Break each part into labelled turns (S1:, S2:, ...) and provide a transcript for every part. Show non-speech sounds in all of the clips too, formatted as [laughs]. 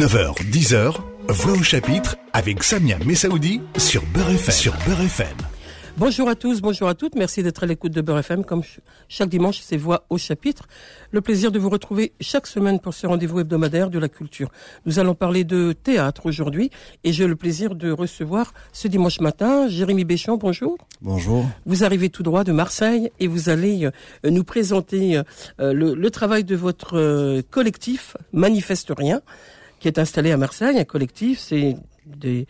S1: 9h, 10h, Voix au chapitre avec Samia Messaoudi sur Beurre FM. Sur Beurre FM.
S2: Bonjour à tous, bonjour à toutes. Merci d'être à l'écoute de Beurre FM. Comme chaque dimanche, c'est Voix au chapitre. Le plaisir de vous retrouver chaque semaine pour ce rendez-vous hebdomadaire de la culture. Nous allons parler de théâtre aujourd'hui et j'ai le plaisir de recevoir ce dimanche matin Jérémy Béchon. Bonjour.
S3: Bonjour.
S2: Vous arrivez tout droit de Marseille et vous allez euh, nous présenter euh, le, le, travail de votre euh, collectif Manifeste Rien qui est installé à Marseille, un collectif, c'est des,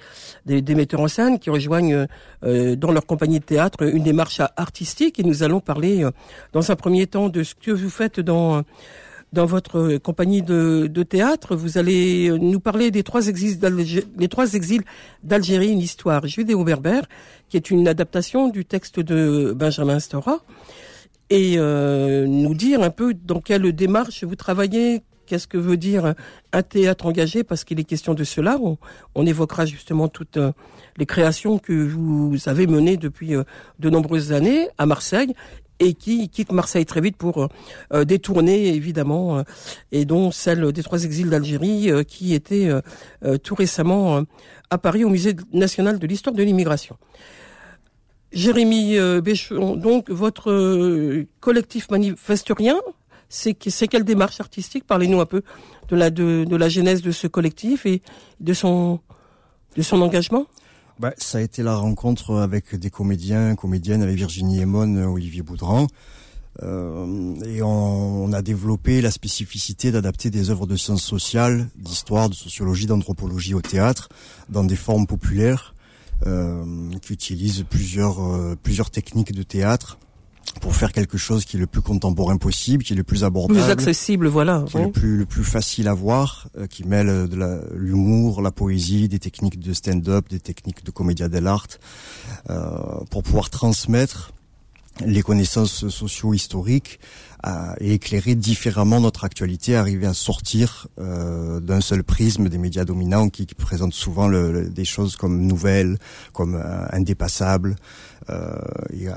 S2: des, des, metteurs en scène qui rejoignent euh, dans leur compagnie de théâtre une démarche artistique et nous allons parler euh, dans un premier temps de ce que vous faites dans dans votre compagnie de, de théâtre. Vous allez nous parler des trois exils les trois exils d'Algérie, une histoire judéo-berbère qui est une adaptation du texte de Benjamin Stora et euh, nous dire un peu dans quelle démarche vous travaillez, qu'est-ce que veut dire un théâtre engagé Parce qu'il est question de cela. On, évoquera justement toutes euh, les créations que vous avez menées depuis euh, de nombreuses années à Marseille et qui quittent Marseille très vite pour euh, détourner évidemment et dont celle des trois exils d'Algérie qui était tout récemment à Paris au musée national de l'histoire de l'immigration. Jérémy Béchon, donc votre collectif manifesturien, c'est quelle démarche artistique? Parlez-nous un peu de la, de, la genèse de ce collectif et de son, de son engagement.
S3: Bah, ça a été la rencontre avec des comédiens, comédiennes, avec Virginie Emon, Olivier Boudran. Euh, et on, a développé la spécificité d'adapter des œuvres de sciences sociales, d'histoire, de sociologie, d'anthropologie au théâtre, dans des formes populaires, euh, qui utilisent plusieurs, euh, plusieurs techniques de théâtre, pour faire quelque chose qui est le plus contemporain possible, qui est le plus abordable,
S2: plus accessible, voilà,
S3: qui est le plus le plus facile à voir, euh, qui mêle de l'humour, la, poésie, des techniques de stand-up, des techniques de comédia dell'arte, euh, pour pouvoir transmettre les connaissances socio-historiques euh, et éclairer différemment notre actualité, arriver à sortir euh, d'un seul prisme des médias dominants qui, qui présentent souvent le, des choses comme nouvelles, comme euh, indépassables. Euh,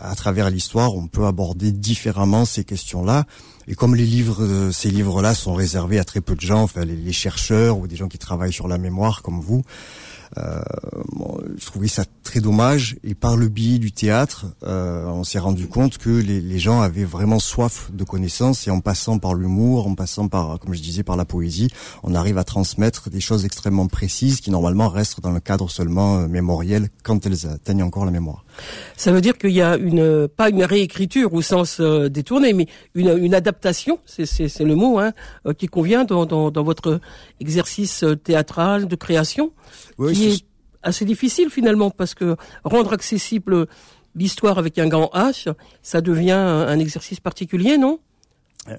S3: à travers l'histoire, on peut aborder différemment ces questions-là. Et comme les livres, euh, ces livres-là sont réservés à très peu de gens, enfin les, les chercheurs ou des gens qui travaillent sur la mémoire comme vous, euh, bon, je trouvais ça très dommage. Et par le biais du théâtre, euh, on s'est rendu compte que les, les, gens avaient vraiment soif de connaissances. Et en passant par l'humour, en passant par, comme je disais, par la poésie, on arrive à transmettre des choses extrêmement précises qui normalement restent dans le cadre seulement euh, mémoriel quand elles atteignent encore la mémoire.
S2: Ça veut dire qu'il y a une pas une réécriture au sens euh, détourné, mais une, une adaptation, c'est le mot hein, euh, qui convient dans, dans, dans, votre exercice théâtral de création qui est assez difficile finalement parce que rendre accessible l'histoire avec un grand H, ça devient un exercice particulier, non?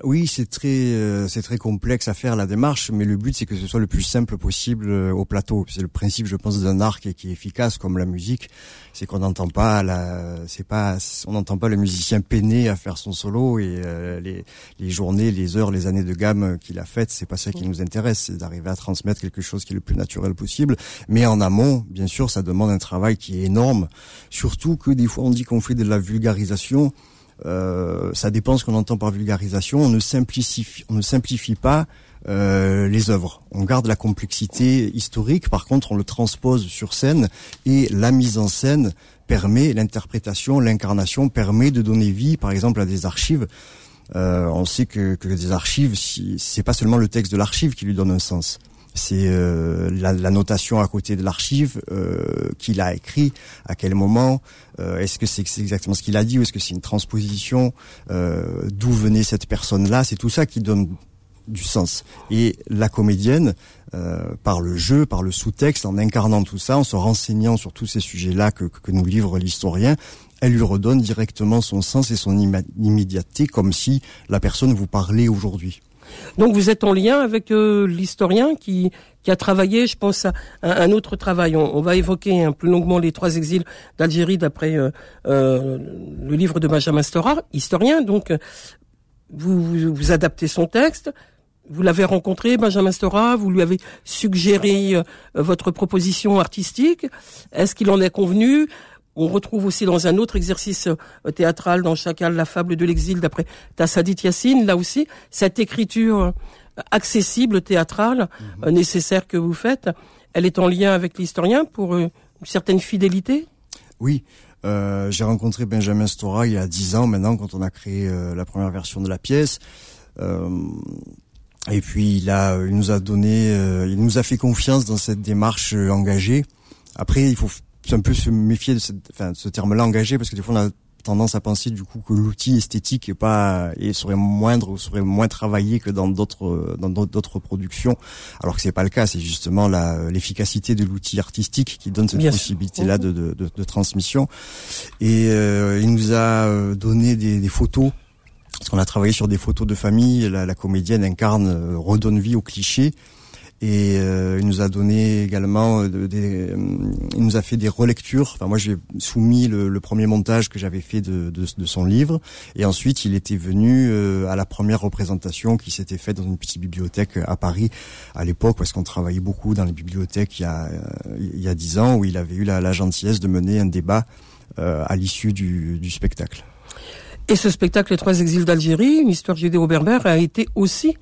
S3: Oui, c'est très euh, c'est très complexe à faire la démarche, mais le but c'est que ce soit le plus simple possible euh, au plateau. C'est le principe, je pense, d'un art qui est, efficace comme la musique, c'est qu'on n'entend pas la c'est pas on n'entend pas le musicien peiner à faire son solo et les, les journées, les heures, les années de gamme qu'il a faites, c'est pas ça qui nous intéresse, c'est d'arriver à transmettre quelque chose qui est le plus naturel possible. Mais en amont, bien sûr, ça demande un travail qui est énorme, surtout que des fois on dit qu'on fait de la vulgarisation. Euh, ça dépend ce qu'on entend par vulgarisation. On ne simplifie, on ne simplifie pas euh, les œuvres. On garde la complexité historique, par contre, on le transpose sur scène et la mise en scène permet l'interprétation, l'incarnation permet de donner vie, par exemple, à des archives. Euh, on sait que, que des archives, si, c'est pas seulement le texte de l'archive qui lui donne un sens c'est euh, la, notation à côté de l'archive euh, qu'il a écrit, à quel moment, euh, est-ce que c'est exactement ce qu'il a dit ou est-ce que c'est une transposition, euh, d'où venait cette personne-là, c'est tout ça qui donne du sens. Et la comédienne, par le jeu, par le sous-texte, en incarnant tout ça, en se renseignant sur tous ces sujets-là que, que nous livre l'historien, elle lui redonne directement son sens et son immédiateté, comme si la personne vous parlait aujourd'hui.
S2: Donc vous êtes en lien avec euh, l'historien qui, qui a travaillé, je pense, à, un autre travail. On, va évoquer un plus longuement les trois exils d'Algérie d'après euh, euh, le livre de Benjamin Stora, historien. Donc vous, vous, adaptez son texte. Vous l'avez rencontré, Benjamin Stora, vous lui avez suggéré votre proposition artistique. Est-ce qu'il en est convenu? On retrouve aussi dans un autre exercice euh, théâtral dans Chacal la fable de l'exil d'après Tassadit Yassine, là aussi, cette écriture accessible, théâtrale,
S3: Mhm.
S2: euh, nécessaire que vous faites. Elle est en lien avec l'historien pour euh, une certaine fidélité?
S3: Oui, euh, j'ai rencontré Benjamin Stora il y a dix ans maintenant quand on a créé euh, la première version de la pièce. Euh, et puis il a, il nous a donné, euh, il nous a fait confiance dans cette démarche euh, engagée. Après, il faut un peu se méfier de, cette, enfin, de ce terme-là engagé parce que des fois on a tendance à penser du coup que l'outil esthétique est pas et serait moindre ou serait moins travaillé que dans d'autres dans d'autres- productions alors que c'est pas le cas. C'est justement la l'efficacité de l'outil artistique qui donne cette
S2: Bien
S3: possibilité là de, de, de, de transmission. Et euh, il nous a euh, donné des, des photos parce qu'on a travaillé sur des photos de famille. La, la comédienne incarne euh, redonne vie aux clichés et euh, il nous a donné également euh, de- des, euh, il nous a fait des relectures. Enfin, moi, j'ai soumis le, le premier montage que j'avais fait de, de, de son livre, et ensuite il était venu euh, à la première représentation qui s'était faite dans une petite bibliothèque à Paris à l'époque, parce qu'on travaillait beaucoup dans les bibliothèques il y a il y a dix ans, où il avait eu la, la gentillesse de mener un débat euh, à l'issue du, du spectacle.
S2: Et ce spectacle, Les Trois Exils d'Algérie, une histoire judéo-berbère, a été aussi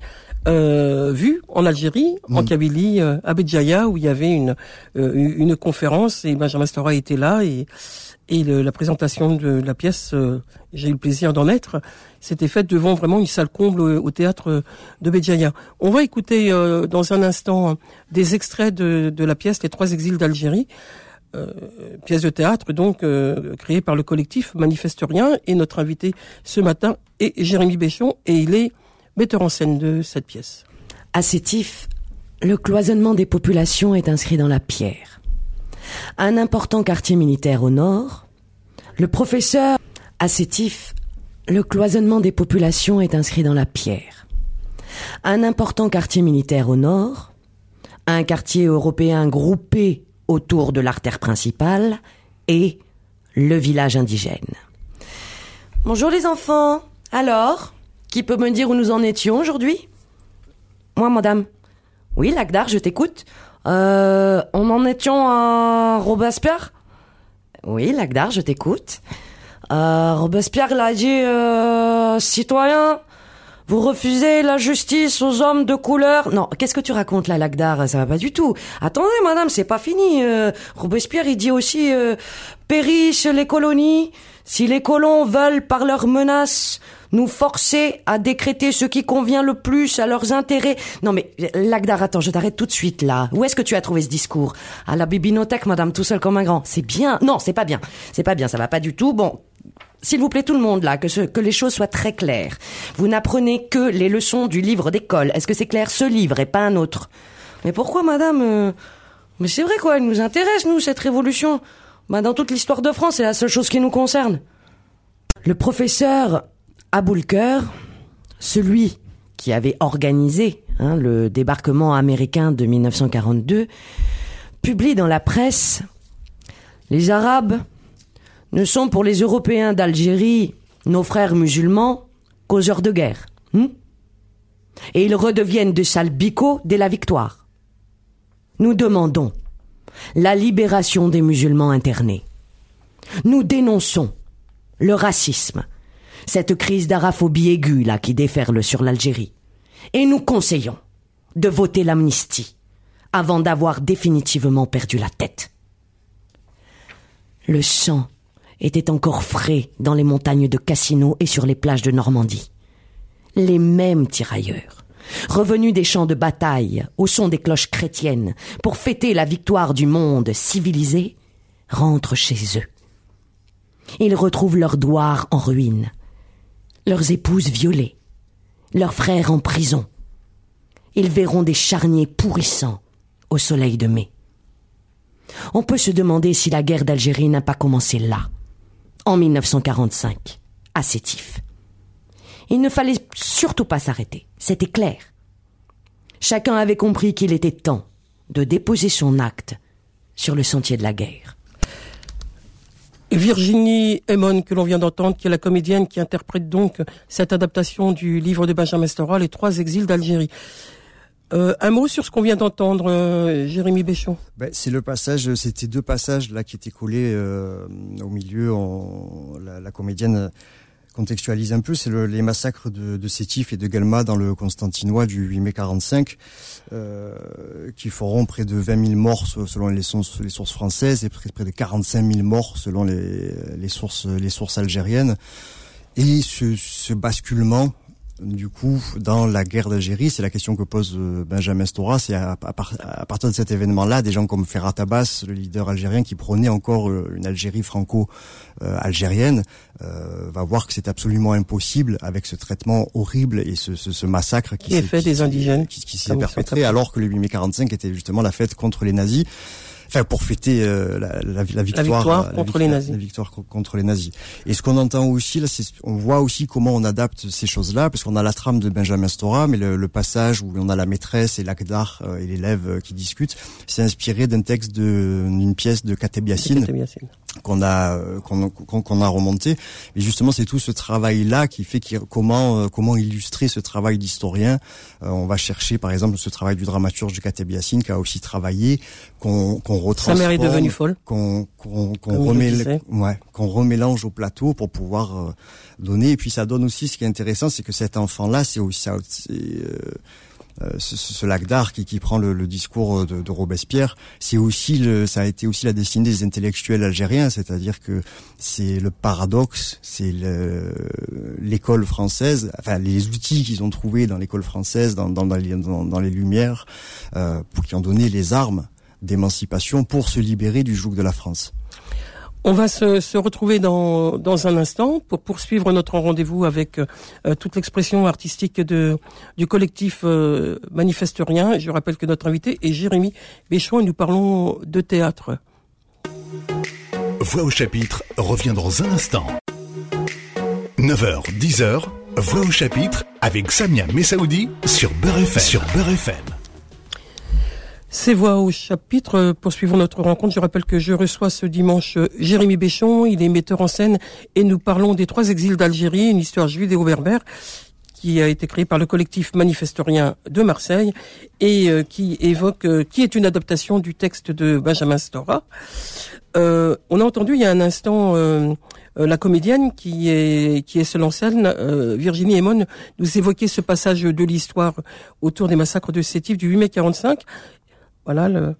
S2: euh, vu en Algérie, en
S3: Mm.
S2: Kabylie, euh, à Béjaïa, où il y avait une euh, une conférence et Benjamin Stora était là et et le- la présentation de la pièce, euh, j'ai eu le plaisir d'en être, s'était faite devant vraiment une salle comble au, au théâtre de Béjaïa. On va écouter euh, dans un instant euh, des extraits de, de la pièce Les Trois Exils d'Algérie. Euh, pièce de théâtre donc euh, créée par le collectif Manifeste Rien et notre invité ce matin est Jérémy Béchon et il est metteur en scène de cette pièce.
S4: À Sétif, le cloisonnement des populations est inscrit dans la pierre. Un important quartier militaire au nord, le professeur à Sétif, le cloisonnement des populations est inscrit dans la pierre. Un important quartier militaire au nord, un quartier européen groupé autour de l'artère principale et le village indigène. Bonjour les enfants. Alors, qui peut me dire où nous en étions aujourd'hui? Moi, madame. Oui, Lagdar, je t'écoute. Euh, on en étions à Robespierre? Oui, Lagdar, je t'écoute. Euh, Robespierre l'a dit, euh, citoyen, vous refusez la justice aux hommes de couleur. Non, qu'est-ce que tu racontes là, Lagdar? Ça va pas du tout. Attendez, madame, c'est pas fini. Robespierre, il dit aussi, périssent les colonies si les colons veulent, par leurs menaces, nous forcer à décréter ce qui convient le plus à leurs intérêts. Non mais, Lagdar, attends, je t'arrête tout de suite là. Où est-ce que tu as trouvé ce discours? À la bibliothèque, madame, tout seul comme un grand. C'est bien. Non, c'est pas bien. C'est pas bien, ça va pas du tout. Bon, s'il vous plaît, tout le monde là, que, ce- que les choses soient très claires. Vous n'apprenez que les leçons du livre d'école. Est-ce que c'est clair? Ce livre et pas un autre. Mais pourquoi, madame euh, Mais c'est vrai quoi, elle nous intéresse, nous, cette révolution. Bah, dans toute l'histoire de France, c'est la seule chose qui nous concerne. Le professeur Aboulker, celui qui avait organisé hein, le débarquement américain de 1942, publie dans la presse Les Arabes ne sont pour les Européens d'Algérie, nos frères musulmans, causeurs de guerre. hein Et ils redeviennent de sales dès la victoire. Nous demandons la libération des musulmans internés. Nous dénonçons le racisme, cette crise d'araphobie aiguë là qui déferle sur l'Algérie. Et nous conseillons de voter l'amnistie avant d'avoir définitivement perdu la tête. Le sang était encore frais dans les montagnes de Cassino et sur les plages de Normandie. Les mêmes tirailleurs, revenus des champs de bataille au son des cloches chrétiennes pour fêter la victoire du monde civilisé, rentrent chez eux. Ils retrouvent leurs douars en ruine, leurs épouses violées, leurs frères en prison. Ils verront des charniers pourrissants au soleil de mai. On peut se demander si la guerre d'Algérie n'a pas commencé là, en 1945, à Sétif. Il ne fallait surtout pas s'arrêter, c'était clair. Chacun avait compris qu'il était temps de déposer son acte sur le sentier de la guerre.
S2: Virginie Emon, que l'on vient d'entendre, qui est la comédienne qui interprète donc cette adaptation du livre de Benjamin Stora, Les Trois Exils d'Algérie. Euh, un mot sur ce qu'on vient d'entendre, euh, Jérémy Béchon.
S3: Ben, c'est le passage, c'était deux passages là qui étaient collés euh, au milieu. On, la, la comédienne contextualise un peu, c'est les massacres de, de Sétif et de Galma dans le Constantinois du 8 mai 45, euh, qui feront près de 20 000 morts selon les sources, les sources françaises et près, près de 45 000 morts selon les, les sources, les sources algériennes. Et ce, ce basculement du coup, dans la guerre d'Algérie, c'est la question que pose euh, Benjamin Stora. C'est à, partir de cet événement-là, des gens comme Ferhat Abbas, le leader algérien, qui prônait encore euh, une Algérie franco-algérienne, euh, va voir que c'est absolument impossible avec ce traitement horrible et ce, massacre
S2: qui, est fait des indigènes,
S3: qui, s'est perpétré, alors que le 8 mai 45 était justement la fête contre les nazis enfin pour fêter euh, la, la, la, victoire,
S2: contre les nazis.
S3: La victoire contre les nazis. Et ce qu'on entend aussi là, c'est on voit aussi comment on adapte ces choses-là, parce qu'on a la trame de Benjamin Stora, mais le, le passage où on a la maîtresse et l'Akdar euh, et l'élève euh, qui discutent, c'est inspiré d'un texte d'une pièce de Kateb Yassine qu'on a qu'on qu'on a remonté. Et justement, c'est tout ce travail-là qui fait comment comment illustrer ce travail d'historien. on va chercher par exemple ce travail du dramaturge de Kateb Yassine qui a aussi travaillé, qu'on qu'on
S2: sa mère est devenue folle.
S3: Qu'on qu'on ouais, qu'on remélange au plateau pour pouvoir euh, donner. Et puis ça donne aussi ce qui est intéressant, c'est que cet enfant-là, c'est aussi euh, euh, ce, ce, lac d'art qui, qui prend le, le discours de, de Robespierre, c'est aussi le, ça a été aussi la destinée des intellectuels algériens, c'est-à-dire que c'est le paradoxe, c'est l'école française, enfin les outils qu'ils ont trouvés dans l'école française, dans, dans, dans, les, dans, les Lumières, euh, pour qui ont donné les armes d'émancipation pour se libérer du joug de la France.
S2: On va se, se retrouver dans, dans, un instant pour poursuivre notre rendez-vous avec euh, toute l'expression artistique de, du collectif euh, Manifeste Rien. Je rappelle que notre invité est Jérémy Béchon et nous parlons de théâtre.
S1: Voix au chapitre revient dans un instant. 9h, 10h, Voix au chapitre avec Samia Messaoudi sur Beurre FM. Sur Beurre FM.
S2: Ces voix au chapitre, poursuivons notre rencontre. Je rappelle que je reçois ce dimanche euh, Jérémy Béchon, il est metteur en scène et nous parlons des trois exils d'Algérie, une histoire judéo-berbère qui a été créée par le collectif manifestorien de Marseille et euh, qui évoque, euh, qui est une adaptation du texte de Benjamin Stora. on a entendu il y a un instant la comédienne qui est qui est seule en scène, Virginie Emon, nous évoquer ce passage de l'histoire autour des massacres de Sétif du 8 mai 45 voilà le,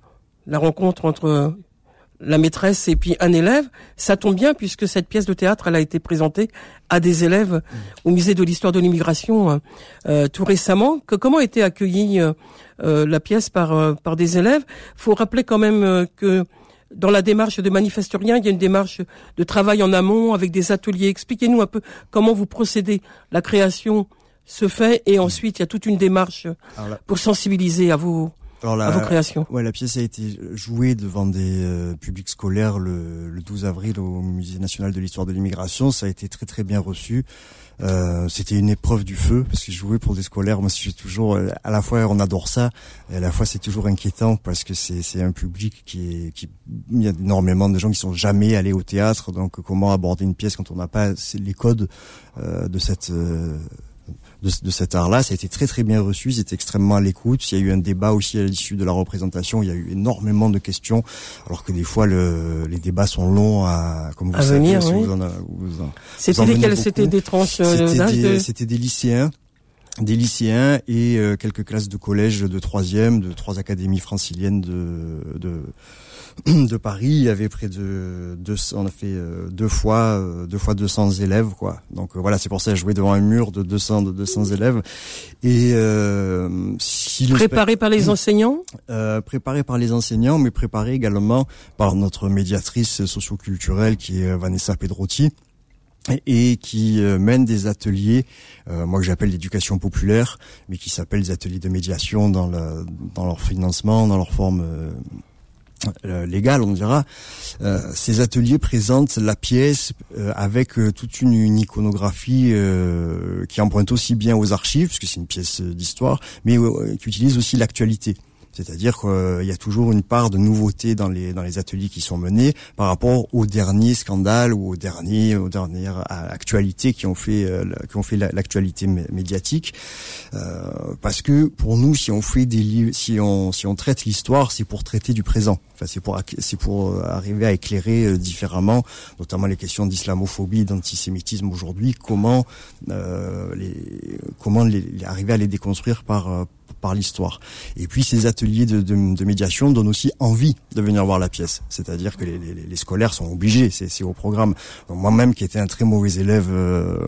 S2: la rencontre entre la maîtresse et puis un élève, ça tombe bien puisque cette pièce de théâtre, elle a été présentée à des élèves au musée de l'histoire de l'immigration euh, euh, tout récemment. Que, comment a été accueillie euh, la pièce par par des élèves? Faut rappeler quand même que dans la démarche de Manifeste Rien, il y a une démarche de travail en amont avec des ateliers. Expliquez-nous un peu comment vous procédez. La création se fait et ensuite il y a toute une démarche pour sensibiliser à vos alors la, création.
S3: Ouais, la pièce a été jouée devant des euh, publics scolaires le, le, 12 avril au Musée national de l'histoire de l'immigration. Ça a été très très bien reçu. Euh, c'était une épreuve du feu parce que jouer pour des scolaires, moi je toujours euh, à la fois on adore ça, et à la fois c'est toujours inquiétant parce que c'est c'est un public qui est qui il y a énormément de gens qui sont jamais allés au théâtre, donc comment aborder une pièce quand on n'a pas les codes euh, de cette euh, de, de cet art-là. Ça a été très très bien reçu, ils étaient extrêmement à l'écoute. Il y a eu un débat aussi à l'issue de la représentation. Il y a eu énormément de questions, alors que des fois le, les débats sont longs à, comme vous
S2: savez. C'était lesquels C'était des tranches
S3: euh, C'était des, lycéens des lycéens et euh, quelques classes de collège de troisième, de trois académies franciliennes de, de [clears throat] de Paris, il y avait près de 200, on a fait euh, deux fois euh, deux fois 200 élèves quoi. Donc euh, voilà, c'est pour ça que jouer devant un mur de 200 de 200 élèves. Et
S2: si préparé par les enseignants?
S3: Préparé par les enseignants mais préparé également par notre médiatrice socioculturelle qui est Vanessa Pedrotti et qui mène des ateliers, moi que j'appelle l'éducation populaire, mais qui s'appellent des ateliers de médiation dans, dans leur financement, dans leur forme euh, légal, on dira. Euh, ces ateliers présentent la pièce euh, avec toute une, iconographie qui emprunte aussi bien aux archives, puisque c'est une pièce d'histoire, mais qui utilise aussi l'actualité. C'est-à-dire qu'il y a toujours une part de nouveauté dans les dans les ateliers qui sont menés par rapport aux derniers scandales ou aux derniers aux dernières actualités qui ont fait qui ont fait l'actualité médiatique. parce que pour nous, si on fait des si on si on traite l'histoire, c'est pour traiter du présent. Enfin, c'est pour c'est pour arriver à éclairer différemment, notamment les questions d'islamophobie, d'antisémitisme aujourd'hui. Comment les comment les, arriver à les déconstruire par par l'histoire. Et puis ces ateliers de, de, médiation donnent aussi envie de venir voir la pièce. C'est-à-dire que les, les, les, scolaires sont obligés, c'est au programme. Moi-même qui étais un très mauvais élève euh,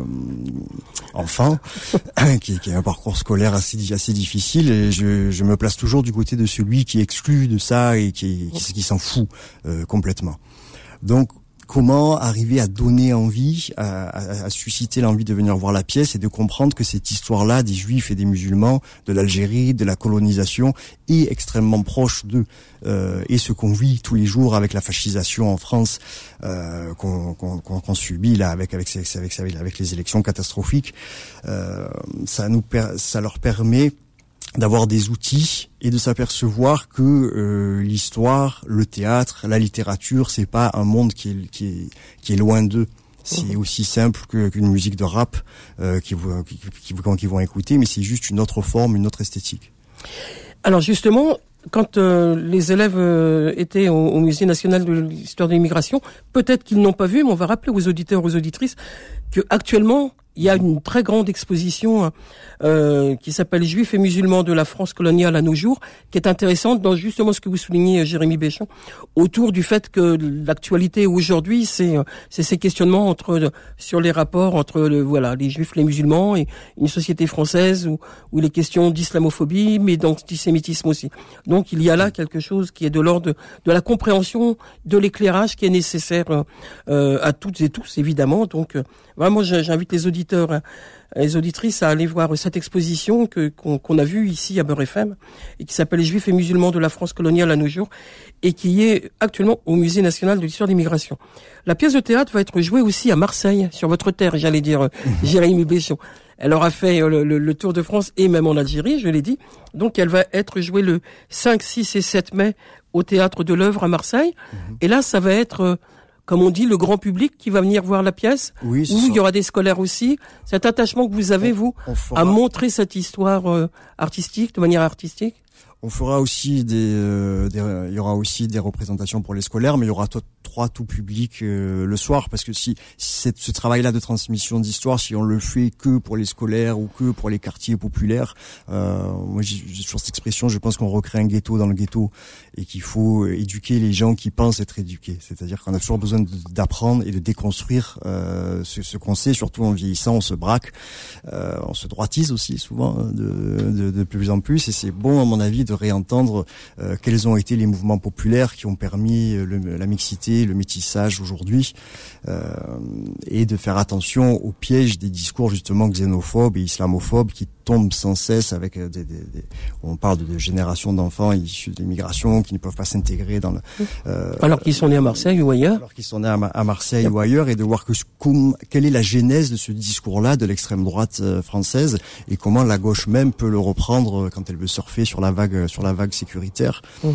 S3: enfant, [laughs] qui, qui a un parcours scolaire assez, assez difficile, et je, je, me place toujours du côté de celui qui exclut de ça et qui, qui, qui s'en fout euh, complètement. Donc comment arriver à donner envie, à, susciter l'envie de venir voir la pièce et de comprendre que cette histoire-là des juifs et des musulmans, de l'Algérie, de la colonisation, est extrêmement proche d'eux. Euh, et ce qu'on vit tous les jours avec la fascisation en France euh, qu'on subit là avec avec, avec avec les élections catastrophiques, euh, ça nous ça leur permet d'avoir des outils et de s'apercevoir que euh, l'histoire, le théâtre, la littérature, c'est pas un monde qui est, qui est, qui est loin d'eux. C'est mhm. aussi simple qu'une musique de rap euh, qui, qui, qui, qui, vont écouter, mais c'est juste une autre forme, une autre esthétique.
S2: Alors justement, quand euh, les élèves euh, étaient au, au, Musée national de l'histoire de l'immigration, peut-être qu'ils n'ont pas vu, mais on va rappeler aux auditeurs, aux auditrices, que actuellement il y a une très grande exposition euh, qui s'appelle Juifs et musulmans de la France coloniale à nos jours, qui est intéressante dans justement ce que vous soulignez, Jérémy Béchon, autour du fait que l'actualité aujourd'hui, c'est c'est ces questionnements entre sur les rapports entre voilà les Juifs, les musulmans et une société française où, où les questions d'islamophobie, mais d'antisémitisme aussi. Donc il y a là quelque chose qui est de l'ordre de, la compréhension, de l'éclairage qui est nécessaire euh, à toutes et tous évidemment. Donc vraiment, j'invite les auditeurs Hein, les auditrices à aller voir cette exposition que qu'on a vue ici à Beurre FM et qui s'appelle Les Juifs et musulmans de la France coloniale à nos jours et qui est actuellement au Musée national de l'histoire de l'immigration. La pièce de théâtre va être jouée aussi à Marseille, sur votre terre, j'allais dire, euh, Jérémy Béchon. Elle aura fait euh, le, Tour de France et même en Algérie, je l'ai dit. Donc elle va être jouée le 5, 6 et 7 mai au théâtre de l'œuvre à Marseille. Mhm. Et là, ça va être euh, comme on dit, le grand public qui va venir voir la pièce
S3: Oui,
S2: Ou il y aura des scolaires aussi. Cet attachement que vous avez, vous, à montrer cette histoire euh, artistique, de manière artistique
S3: on fera aussi des, euh, il y aura aussi des représentations pour les scolaires, mais il y aura trois tout public euh, le soir, parce que si, si ce travail-là de transmission d'histoire, si on le fait que pour les scolaires ou que pour les quartiers populaires, euh, moi j'ai toujours cette expression, je pense qu'on recrée un ghetto dans le ghetto et qu'il faut éduquer les gens qui pensent être éduqués. C'est-à-dire qu'on a toujours besoin d'apprendre et de déconstruire euh, ce, ce qu'on sait, surtout en vieillissant, on se braque, euh, on se droitise aussi souvent hein, de, de, de plus en plus, et c'est bon à mon avis de réentendre euh, quels ont été les mouvements populaires qui ont permis euh, la mixité, le métissage aujourd'hui, euh, et de faire attention aux pièges des discours justement xénophobes et islamophobes qui tombent sans cesse avec des, des, on parle de, générations d'enfants issus de l'immigration qui ne peuvent pas s'intégrer dans le
S2: alors qu'ils sont nés à Marseille ou ailleurs
S3: alors qu'ils sont nés à, Marseille ou ailleurs et de voir que quelle est la genèse de ce discours là de l'extrême droite française et comment la gauche même peut le reprendre quand elle veut surfer sur la vague sur la vague sécuritaire. Mhm.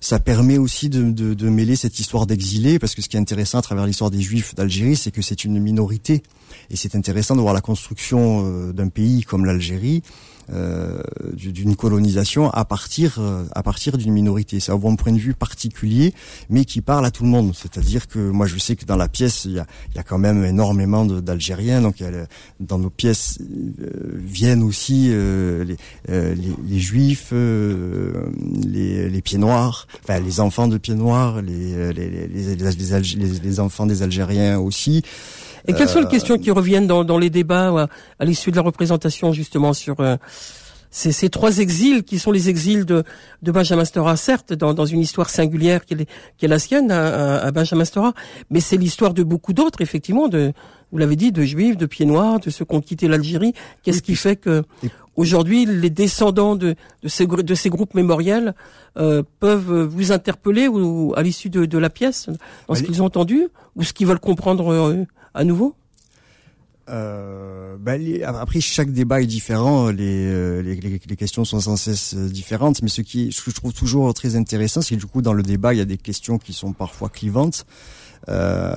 S3: Ça permet aussi de, de, de mêler cette histoire d'exilés, parce que ce qui est intéressant à travers l'histoire des Juifs d'Algérie, c'est que c'est une minorité. Et c'est intéressant de voir la construction euh, d'un pays comme l'Algérie, euh, d'une colonisation à partir euh, à partir d'une minorité. C'est un point de vue particulier, mais qui parle à tout le monde. C'est-à-dire que moi, je sais que dans la pièce, il y a, il y a quand même énormément d'Algériens. Donc, dans nos pièces euh, viennent aussi euh, les, les, les, Juifs, les, les pieds noirs, enfin les enfants de pieds noirs, les, les, les, les enfants des Algériens aussi.
S2: Et quelles sont les questions qui reviennent dans, dans les débats à l'issue de la représentation justement sur euh, ces, ces, trois exils qui sont les exils de, de Benjamin Stora, certes, dans, dans une histoire singulière qui est, qui est la sienne à, à Benjamin Stora, mais c'est l'histoire de beaucoup d'autres, effectivement, de, vous l'avez dit, de juifs, de pieds noirs, de ceux qui ont quitté l'Algérie. Qu'est-ce qui fait que aujourd'hui les descendants de, de, ces, de ces groupes mémoriels euh, peuvent vous interpeller ou, à l'issue de, de, la pièce dans ce qu'ils ont entendu ou ce qu'ils veulent comprendre euh, à nouveau
S3: euh, ben, les- après chaque débat est différent, les, euh, les, les- les questions sont sans cesse euh, différentes, mais ce qui ce que je trouve toujours très intéressant, c'est que du coup dans le débat il y a des questions qui sont parfois clivantes, euh,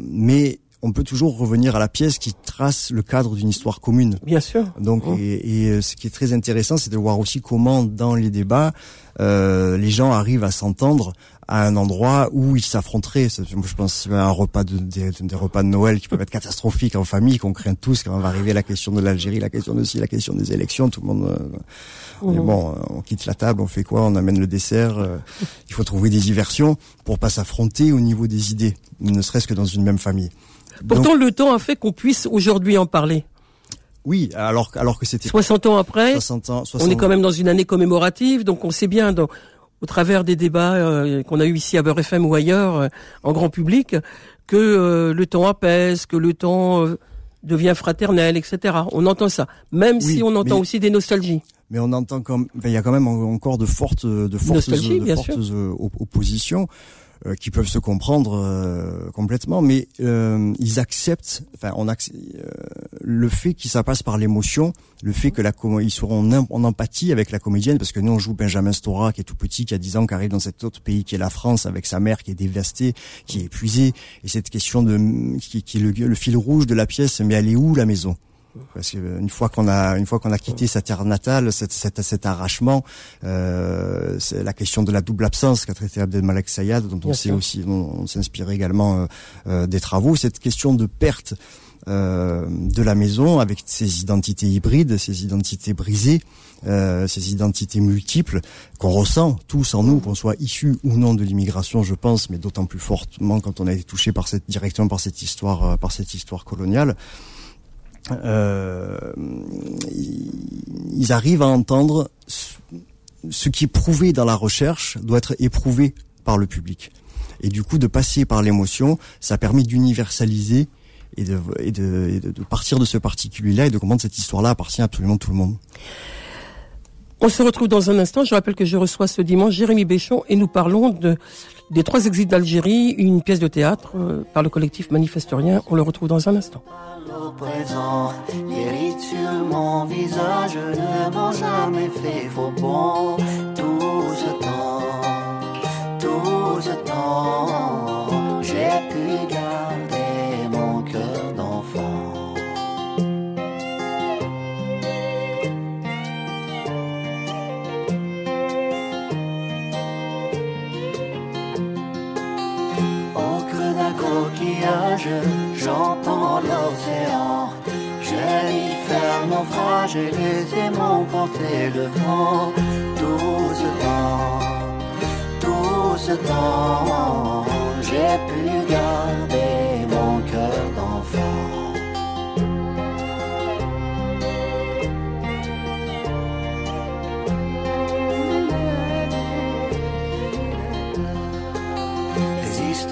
S3: mais on peut toujours revenir à la pièce qui trace le cadre d'une histoire commune.
S2: Bien sûr.
S3: Donc,
S2: Oh.
S3: et, et, euh, ce qui est très intéressant, c'est de voir aussi comment, dans les débats, euh, les gens arrivent à s'entendre à un endroit où ils s'affronteraient. Je pense à un repas de, des, des repas de Noël qui peuvent être catastrophiques en famille, qu'on craint tous quand on va arriver la question de l'Algérie, la question de ci, la question des élections. Tout le monde, euh,
S2: Mhm.
S3: bon, on quitte la table, on fait quoi On amène le dessert. euh, il faut trouver des diversions pour pas s'affronter au niveau des idées, ne serait-ce que dans une même famille. Donc,
S2: Pourtant, le temps a fait qu'on puisse aujourd'hui en parler.
S3: oui, alors alors que c'était
S2: 60 ans après,
S3: 60 ans,
S2: on
S3: 60
S2: est quand même dans une année commémorative, donc on sait bien, dans- au travers des débats euh, qu'on a eu ici à Beurre FM ou ailleurs, euh, en grand public, que euh, le temps apaise, que le temps devient fraternel, etc. On entend ça, même
S3: Oui,
S2: si on entend
S3: mais-
S2: aussi des nostalgies.
S3: mais on entend comme ben, il y a quand même en- encore de fortes de fortes de oppositions euh, qui peuvent se comprendre euh, complètement. Mais euh, ils acceptent enfin on euh, le fait que ça passe par l'émotion le fait que la ils seront en empathie avec la comédienne parce que nous on joue Benjamin Stora qui est tout petit qui a 10 ans qui arrive dans cet autre pays qui est la France avec sa mère qui est dévastée qui est épuisée. Et cette question de qui, qui est le, le fil rouge de la pièce mais elle est où la maison? Parce que euh, une fois qu'on a une fois qu'on a quitté sa terre natale, cet, cet, cet arrachement, euh, c'est la question de la double absence qu'a traité Abdelmalek Sayad, dont on
S2: Bien
S3: sait
S2: sûr.
S3: aussi, on s'inspire également euh, euh, des travaux. Cette question de perte euh, de la maison avec ses identités hybrides, ses identités brisées, euh, ces identités multiples qu'on ressent tous en nous, qu'on soit issus ou non de l'immigration, je pense, mais d'autant plus fortement quand on a été touché par cette directement par cette histoire, par cette histoire coloniale ils arrivent à entendre ce- qui est prouvé dans la recherche doit être éprouvé par le public. Et du coup, de passer par l'émotion, ça permet d'universaliser et de, et de, de- partir de ce particulier-là et de comprendre cette histoire-là appartient à absolument tout le monde.
S2: On se retrouve dans un instant. Je rappelle que je reçois ce dimanche Jérémy Béchon et nous parlons de, des trois exils d'Algérie, une pièce de théâtre euh, par le collectif Manifestorien. On le retrouve dans un instant.
S5: J'entends l'océan. Je lis faire naufrage et les aimants porter le vent. Tout ce temps, tout ce temps, j'ai pu garder mon cœur d'enfant.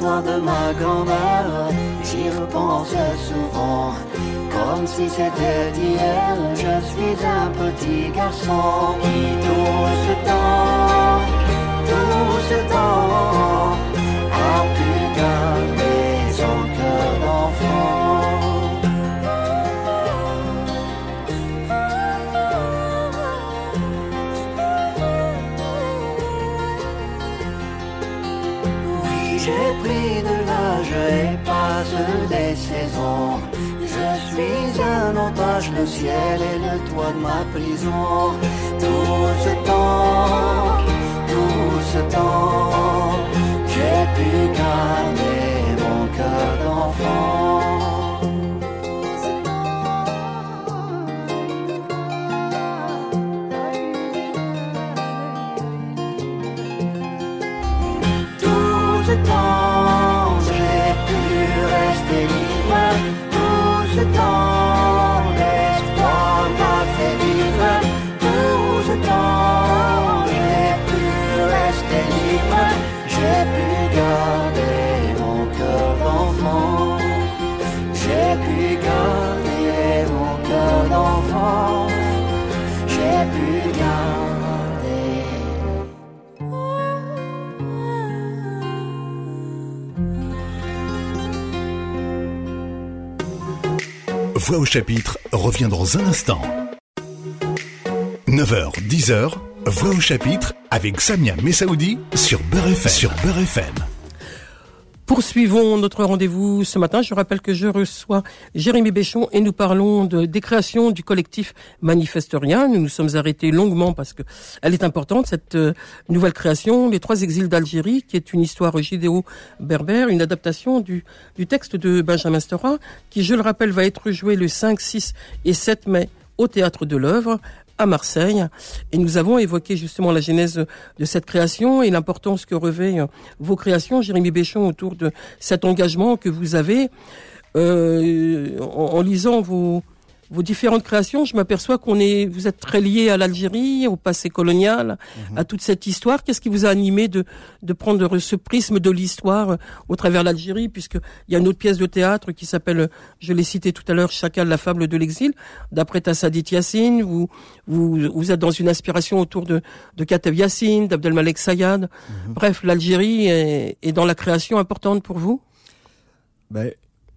S5: Les histoires de ma grand-mère, j'y repense souvent. Comme si c'était d'hier, je suis un petit garçon qui tout le ciel est le toit de ma prison. Tout ce temps, tout ce temps, j'ai pu garder mon cœur d'enfant.
S1: Voix au chapitre revient dans un instant. 9h, 10h, Voix au chapitre avec Samia Messaoudi sur Beurre Sur Beurre FM.
S2: Poursuivons notre rendez-vous ce matin. Je rappelle que je reçois Jérémy Béchon et nous parlons de, des créations du collectif Manifesterien. Nous nous sommes arrêtés longuement parce que elle est importante, cette euh, nouvelle création, Les Trois Exils d'Algérie, qui est une histoire judéo-berbère, une adaptation du, du texte de Benjamin Stora, qui, je le rappelle, va être joué le 5, 6 et 7 mai au Théâtre de l'œuvre à Marseille. Et nous avons évoqué justement la genèse de cette création et l'importance que revêt euh, vos créations, Jérémy Béchon, autour de cet engagement que vous avez. Euh, en, en lisant vos, vos différentes créations, je m'aperçois qu'on est, vous êtes très lié à l'Algérie, au passé colonial,
S3: Mhm.
S2: à toute cette histoire. Qu'est-ce qui vous a animé de, de prendre ce prisme de l'histoire euh, au travers de l'Algérie, puisque il y a une autre pièce de théâtre qui s'appelle, je l'ai cité tout à l'heure, Chacal, la fable de l'exil, d'après Tassadit Yassine. Vous, vous, vous êtes dans une inspiration autour de, de Katev Yassine, d'Abdelmalek Sayad.
S3: Mhm.
S2: Bref, l'Algérie est, est dans la création importante pour vous?
S3: Ben,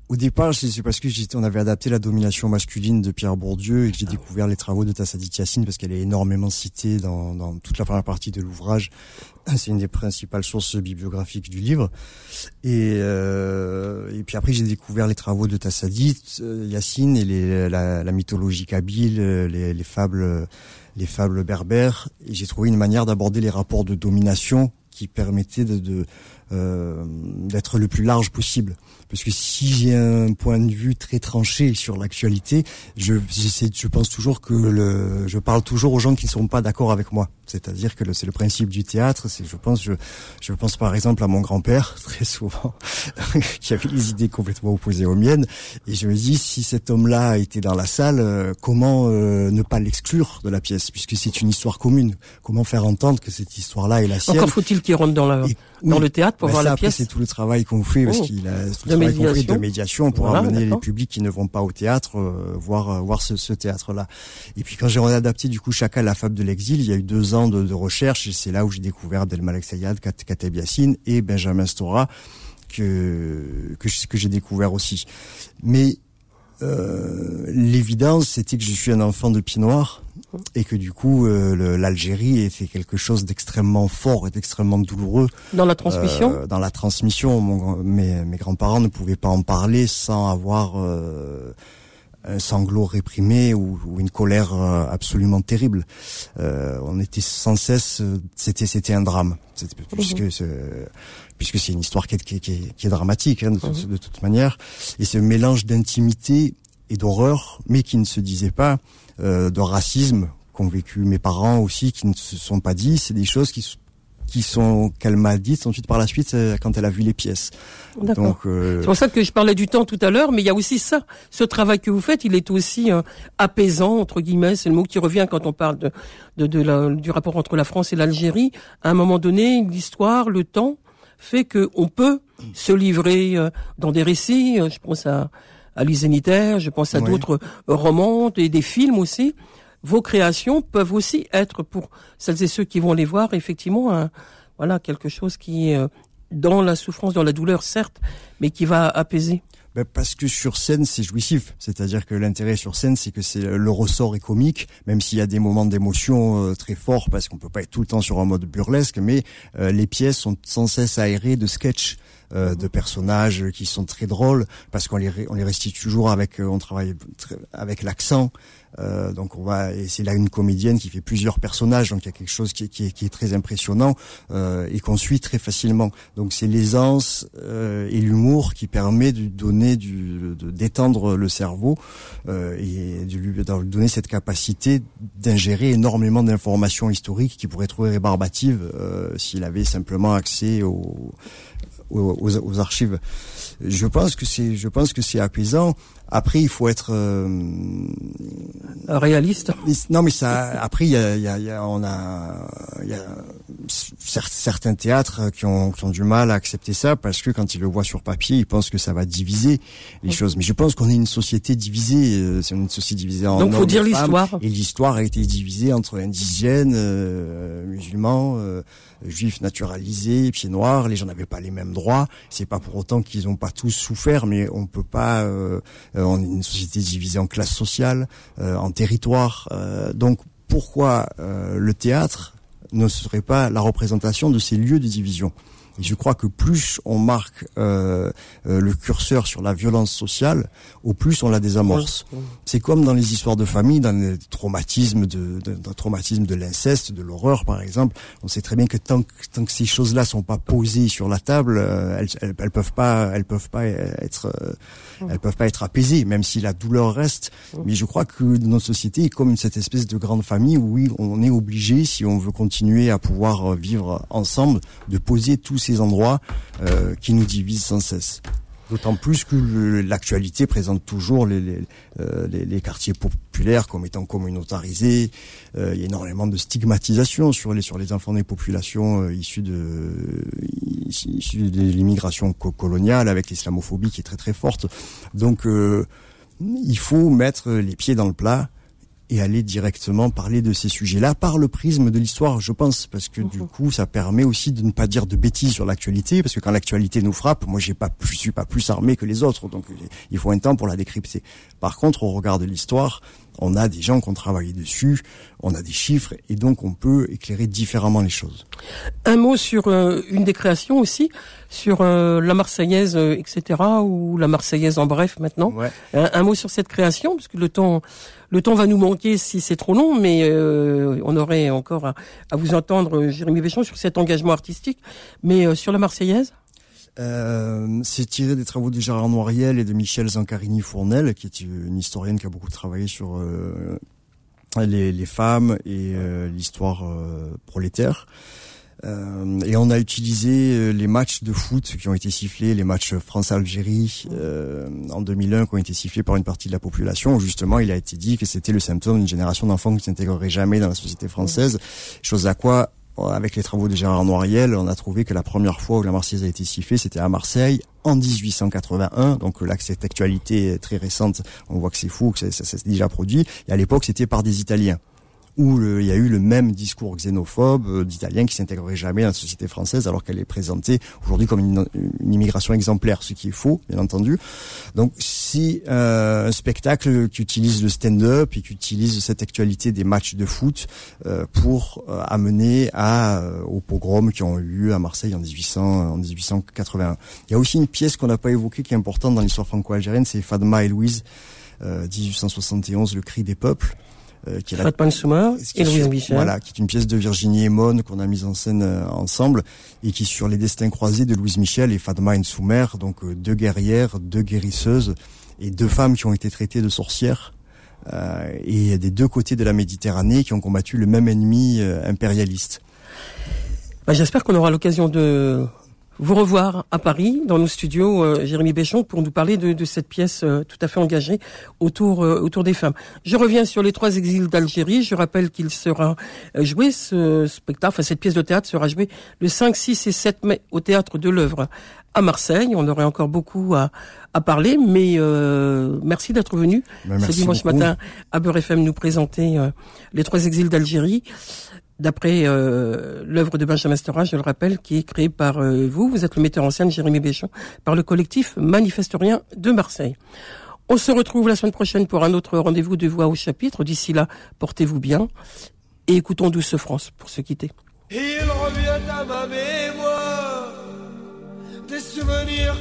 S3: au départ, c'est parce que j'étais- on avait adapté la domination masculine de Pierre Bourdieu et que j'ai découvert les travaux de Tassadit Yassine parce qu'elle est énormément citée dans, dans toute la première partie de l'ouvrage. [clears throat] C'est une des principales sources bibliographiques du livre. Et, euh, et puis après, j'ai découvert les travaux de Tassadit euh, Yassine et les, la, la mythologie kabyle, euh, les, les fables, les fables berbères. Et j'ai trouvé une manière d'aborder les rapports de domination qui permettait de, de euh, d'être le plus large possible. Parce que si j'ai un point de vue très tranché sur l'actualité, je, je pense toujours que le, je parle toujours aux gens qui ne sont pas d'accord avec moi. C'est-à-dire que c'est le principe du théâtre. C'est, je pense, je, je pense par exemple à mon grand-père [laughs] très souvent, [laughs] qui avait des idées complètement opposées aux miennes. Et je me dis, si cet homme-là était dans la salle, euh, comment euh, ne pas l'exclure de la pièce, puisque c'est une histoire commune. Comment faire entendre que cette histoire-là est la sienne?
S2: Encore faut-il qu'il rentre dans, la,
S3: Et-
S2: dans
S3: oui.
S2: le théâtre pour
S3: Bah,
S2: voir
S3: ça,
S2: la pièce.
S3: c'est tout le travail qu'on fait, parce
S2: Oh.
S3: qu'il a
S2: De médiation.
S3: de médiation pour
S2: Voilà,
S3: amener les publics qui ne vont pas au théâtre euh, voir euh, voir ce, ce théâtre-là. Et puis quand j'ai adapté du coup Chacal, la fable de l'exil, il y a eu deux ans de, de recherche et c'est là où j'ai découvert Abdelmalek Sayad, Kat- Kateb Yassine et Benjamin Stora que que, que j'ai découvert aussi. Mais euh, l'évidence, c'était que je suis un enfant de pied noir et que du coup euh, l'Algérie était quelque chose d'extrêmement fort et d'extrêmement douloureux.
S2: Dans la transmission
S3: euh, dans la transmission, mon mes, mes grands-parents ne pouvaient pas en parler sans avoir euh, un sanglot réprimé ou, ou une colère euh, absolument terrible. Euh, on était sans cesse, c'était c'était un drame, C'était- puisque c'est- puisque c'est une histoire qui est, qui est- qui dramatique hein, de, toute- de toute manière. Et ce mélange d'intimité et d'horreur, mais qui ne se disait pas, euh, de racisme qu'ont vécu mes parents aussi, qui ne se sont pas dit. C'est des choses qui qui sont qu'elle m'a dites ensuite par la suite euh, quand elle a vu les pièces. Donc euh,
S2: C'est pour ça que je parlais du temps tout à l'heure, mais il y a aussi ça. Ce travail que vous faites, il est aussi euh, apaisant, entre guillemets, c'est le mot qui revient quand on parle de, de, de la- du rapport entre la France et l'Algérie. À un moment donné, l'histoire, le temps, fait que on peut se livrer euh, dans des récits. Je pense à, à Zénitaire, je pense à
S3: Oui.
S2: d'autres romans et des films aussi. Vos créations peuvent aussi être, pour celles et ceux qui vont les voir, effectivement, un, voilà, quelque chose qui euh, dans la souffrance, dans la douleur, certes, mais qui va apaiser.
S3: Ben, parce que sur scène c'est jouissif, c'est-à-dire que l'intérêt sur scène c'est que c'est le ressort est comique, même s'il y a des moments d'émotion euh, très forts parce qu'on peut pas être tout le temps sur un mode burlesque, mais euh, les pièces sont sans cesse aérées de sketchs. Euh, de personnages qui sont très drôles parce qu'on les on les restitue toujours avec euh, on travaille avec l'accent. Euh, donc on va et c'est là une comédienne qui fait plusieurs personnages donc il y a quelque chose qui qui qui est très impressionnant euh, et qu'on suit très facilement. Donc c'est l'aisance euh, et l'humour qui permet de donner du de d'étendre le cerveau euh, et de lui donner cette capacité d'ingérer énormément d'informations historiques qui pourrait trouver rébarbatives euh, s'il avait simplement accès aux aux, aux- archives. Je pense que c'est, je pense que c'est apaisant. Après, il faut être. euh,
S2: réaliste.
S3: non, mais ça. Après, il y a, y a, y a- on a, il y a cer- certains théâtres qui ont, qui ont du mal à accepter ça parce que quand ils le voient sur papier, ils pensent que ça va diviser les choses. Mais je pense qu'on est une société divisée. euh, C'est une société divisée en
S2: Donc, faut dire l'histoire.
S3: Et l'histoire a été divisée entre indigènes, euh, musulmans, euh, juifs naturalisés, pieds noirs. Les gens n'avaient pas les mêmes droits. C'est pas pour autant qu'ils n'ont pas tous souffert, mais on peut pas euh, on est une société divisée en classes sociales, en territoires. donc pourquoi le théâtre ne serait pas la représentation de ces lieux de division? Et je crois que plus on marque euh, euh, le curseur sur la violence sociale, au plus on la désamorce. C'est comme dans les histoires de famille, dans les traumatismes de, de, de traumatisme de l'inceste, de l'horreur par exemple. On sait très bien que tant que, tant que ces choses-là sont pas posées sur la table, euh, elles, elles, elles, peuvent pas, elles peuvent pas être, euh, elles peuvent pas être apaisées, même si la douleur reste. Mais je crois que notre société est comme cette espèce de grande famille où oui, on est obligé, si on veut continuer à pouvoir vivre ensemble, de poser tous ces endroits euh, qui nous divisent sans cesse. D'autant plus que l'actualité présente toujours les, euh, les, les, quartiers populaires comme étant communautarisés. Euh, il y a énormément de stigmatisation sur les sur les enfants des populations euh, issues de issues de l'immigration coloniale avec l'islamophobie qui est très très forte. Donc euh, il faut mettre les pieds dans le plat et aller directement parler de ces sujets-là par le prisme de l'histoire, je pense, parce que du coup, ça permet aussi de ne pas dire de bêtises sur l'actualité, parce que quand l'actualité nous frappe, moi, j'ai pas, je suis pas plus armé que les autres, donc il faut un temps pour la décrypter. Par contre, au regard de l'histoire, on a des gens qui ont travaillé dessus, on a des chiffres, et donc on peut éclairer différemment les choses.
S2: Un mot sur euh, une des créations aussi, sur euh, la Marseillaise, euh, etc., ou la Marseillaise en bref maintenant.
S3: Ouais.
S2: Un, un, mot sur cette création, parce que le temps, le temps va nous manquer si c'est trop long, mais euh, on aurait encore à, vous entendre, Jérémy Béchon, sur cet engagement artistique. Mais sur la Marseillaise
S3: euh, c'est tiré des travaux de Gérard Noiriel et de Michel Zancarini-Fournel, qui est une historienne qui a beaucoup travaillé sur euh, les, les, femmes et euh, l'histoire euh, prolétaire. Euh, et on a utilisé les matchs de foot qui ont été sifflés, les matchs France-Algérie en 2001 qui ont été sifflés par une partie de la population. Justement, il a été dit que c'était le symptôme d'une génération d'enfants qui s'intégrerait jamais dans la société française, chose à quoi avec les travaux de Gérard Noiriel, on a trouvé que la première fois où la Marseillaise a été sifflée, c'était à Marseille en 1881. Donc là, que cette actualité très récente, on voit que c'est fou, que ça s'est déjà produit. Et à l'époque, c'était par des Italiens où il y a eu le même discours xénophobe euh, d'Italiens qui s'intégrerait jamais dans la société française alors qu'elle est présentée aujourd'hui comme une, une, immigration exemplaire, ce qui est faux, bien entendu. Donc si euh, un spectacle qui utilise le stand-up et qui utilise cette actualité des matchs de foot euh, pour euh, amener à, euh, aux pogroms qui ont eu lieu à Marseille en, 1800, en 1881. Il y a aussi une pièce qu'on n'a pas évoquée qui est importante dans l'histoire franco-algérienne, c'est Fadma et Louise, 1871, euh, Le cri des peuples.
S2: Euh, qui est et Louise Michel.
S3: Voilà, qui est une pièce de Virginie Emon qu'on a mise en scène euh, ensemble et qui est sur les destins croisés de Louise Michel et Fadma Soumer, donc euh, deux guerrières, deux guérisseuses et deux femmes qui ont été traitées de sorcières. Euh, et des deux côtés de la Méditerranée qui ont combattu le même ennemi impérialiste.
S2: Bah, J'espère qu'on aura l'occasion de vous revoir à Paris, dans nos studios, euh, Jérémy Béchon, pour nous parler de, de cette pièce euh, tout à fait engagée autour, euh, autour des femmes. Je reviens sur les trois exils d'Algérie. Je rappelle qu'il sera euh, joué, ce spectacle, enfin cette pièce de théâtre sera jouée le 5, 6 et 7 mai au Théâtre de l'œuvre à Marseille. On aurait encore beaucoup à, à parler, mais euh, merci d'être venu
S3: Ben,
S2: ce dimanche
S3: beaucoup.
S2: matin à Beurre FM nous présenter euh, les trois exils d'Algérie. D'après euh, l'œuvre de Benjamin Stora, je le rappelle, qui est créée par euh, vous, vous êtes le metteur en scène Jérémy Béchon, par le collectif Manifeste Rien de Marseille. On se retrouve la semaine prochaine pour un autre rendez-vous de voix au chapitre. D'ici là, portez-vous bien et écoutons Douce France pour se quitter.
S6: Il revient à ma mémoire des souvenirs.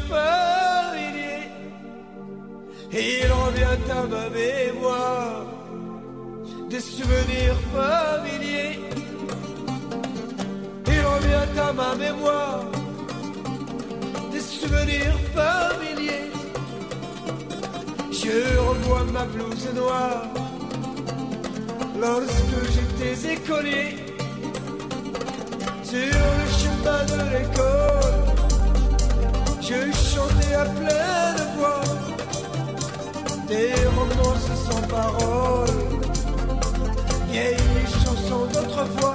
S6: Il revient à ma mémoire des souvenirs familiers. Ma mémoire des souvenirs familiers. Je revois ma blouse noire lorsque j'étais écolier sur le chemin de l'école. Je chantais à pleine voix des romances sans parole, vieilles chansons d'autrefois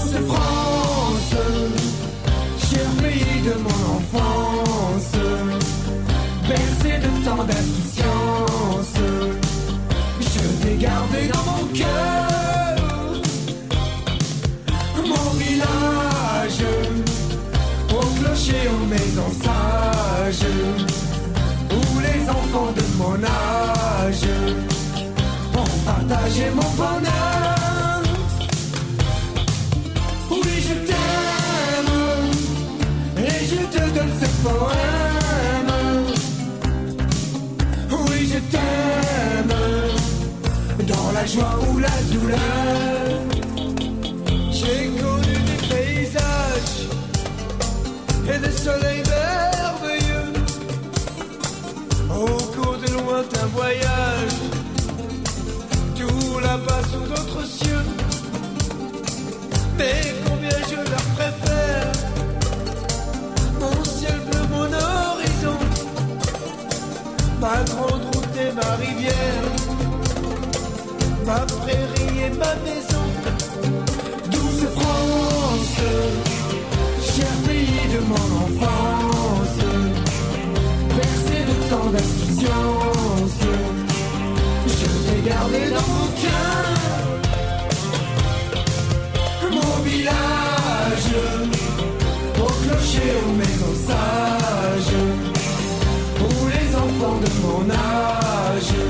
S6: douce France, cher pays de mon enfance, bercé de tant d'insouciance, je t'ai gardé dans mon cœur, mon village, au clocher, aux maisons sages, où les enfants de mon âge ont partagé mon bonheur. Ma prairie et ma maison. Douce France Cher pays de mon enfance Bercé de tant d'insouciance Je t'ai gardé dans mon cœur. Mon village, au clocher, aux maisons sages, où les enfants de mon âge